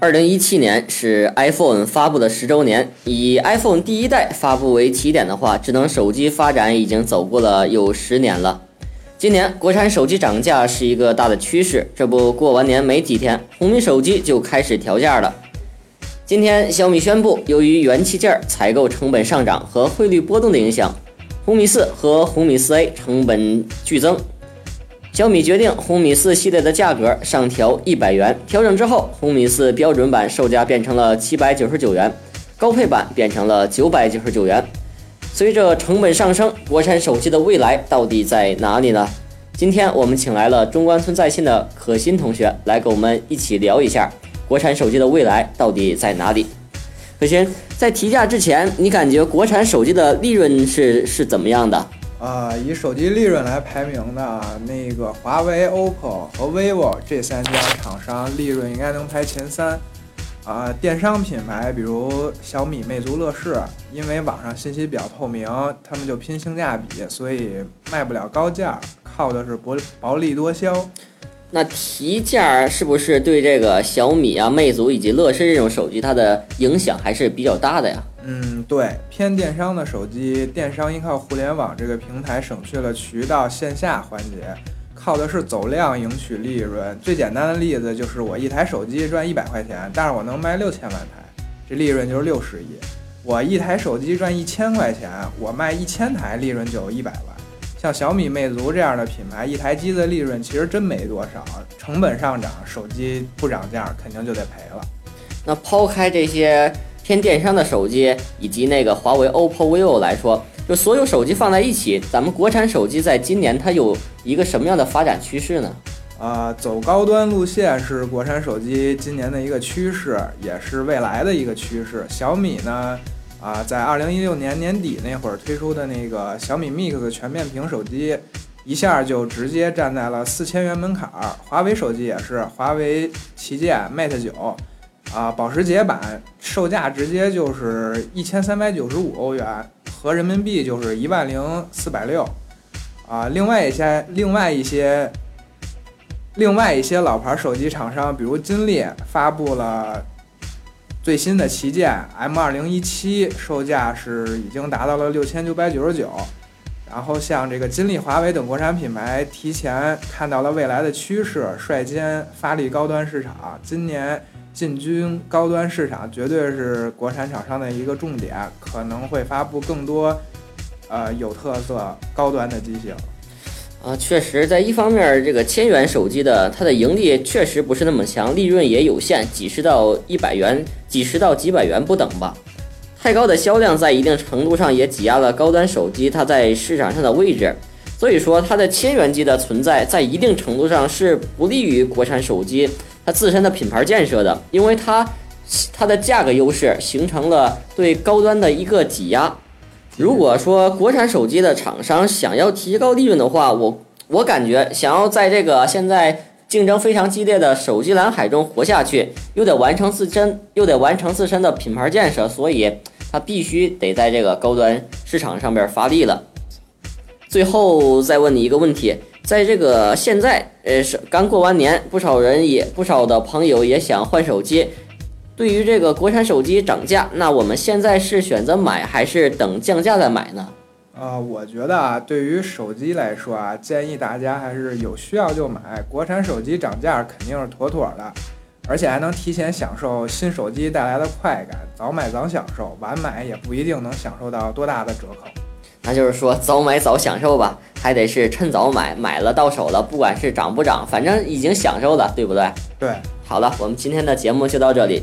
二零一七年是 iPhone 发布的十周年，以 iPhone 第一代发布为起点的话，智能手机发展已经走过了有十年了。今年国产手机涨价是一个大的趋势，这不过完年没几天，红米手机就开始调价了。今天小米宣布，由于元器件采购成本上涨和汇率波动的影响，红米四和红米四 A 成本剧增。小米决定红米四系列的价格上调一百元，调整之后，红米四标准版售价变成了七百九十九元，高配版变成了九百九十九元。随着成本上升，国产手机的未来到底在哪里呢？今天我们请来了中关村在线的可心同学来跟我们一起聊一下国产手机的未来到底在哪里。可心，在提价之前，你感觉国产手机的利润是是怎么样的？啊，以手机利润来排名的，那个华为、OPPO 和 vivo 这三家厂商利润应该能排前三。啊，电商品牌比如小米、魅族、乐视，因为网上信息比较透明，他们就拼性价比，所以卖不了高价，靠的是薄薄利多销。那提价是不是对这个小米啊、魅族以及乐视这种手机它的影响还是比较大的呀？嗯，对，偏电商的手机，电商依靠互联网这个平台，省去了渠道线下环节，靠的是走量赢取利润。最简单的例子就是我一台手机赚一百块钱，但是我能卖六千万台，这利润就是六十亿。我一台手机赚一千块钱，我卖一千台，利润就有一百万。像小米、魅族这样的品牌，一台机的利润其实真没多少，成本上涨，手机不涨价肯定就得赔了。那抛开这些。偏电商的手机以及那个华为、OPPO、vivo 来说，就所有手机放在一起，咱们国产手机在今年它有一个什么样的发展趋势呢？啊，走高端路线是国产手机今年的一个趋势，也是未来的一个趋势。小米呢，啊，在二零一六年年底那会儿推出的那个小米 Mix 全面屏手机，一下就直接站在了四千元门槛儿。华为手机也是，华为旗舰 Mate 九。啊，保时捷版售价直接就是一千三百九十五欧元，合人民币就是一万零四百六。啊，另外一些，另外一些，另外一些老牌手机厂商，比如金立发布了最新的旗舰 M 二零一七，售价是已经达到了六千九百九十九。然后像这个金立、华为等国产品牌提前看到了未来的趋势，率先发力高端市场，今年。进军高端市场绝对是国产厂商的一个重点，可能会发布更多，呃，有特色高端的机型。啊，确实，在一方面，这个千元手机的它的盈利确实不是那么强，利润也有限，几十到一百元，几十到几百元不等吧。太高的销量在一定程度上也挤压了高端手机它在市场上的位置，所以说它的千元机的存在在一定程度上是不利于国产手机。它自身的品牌建设的，因为它它的价格优势形成了对高端的一个挤压。如果说国产手机的厂商想要提高利润的话，我我感觉想要在这个现在竞争非常激烈的手机蓝海中活下去，又得完成自身又得完成自身的品牌建设，所以它必须得在这个高端市场上边发力了。最后再问你一个问题。在这个现在，呃，是刚过完年，不少人也不少的朋友也想换手机。对于这个国产手机涨价，那我们现在是选择买还是等降价再买呢？啊，我觉得啊，对于手机来说啊，建议大家还是有需要就买。国产手机涨价肯定是妥妥的，而且还能提前享受新手机带来的快感。早买早享受，晚买也不一定能享受到多大的折扣。那就是说，早买早享受吧，还得是趁早买，买了到手了，不管是涨不涨，反正已经享受了，对不对？对。好了，我们今天的节目就到这里。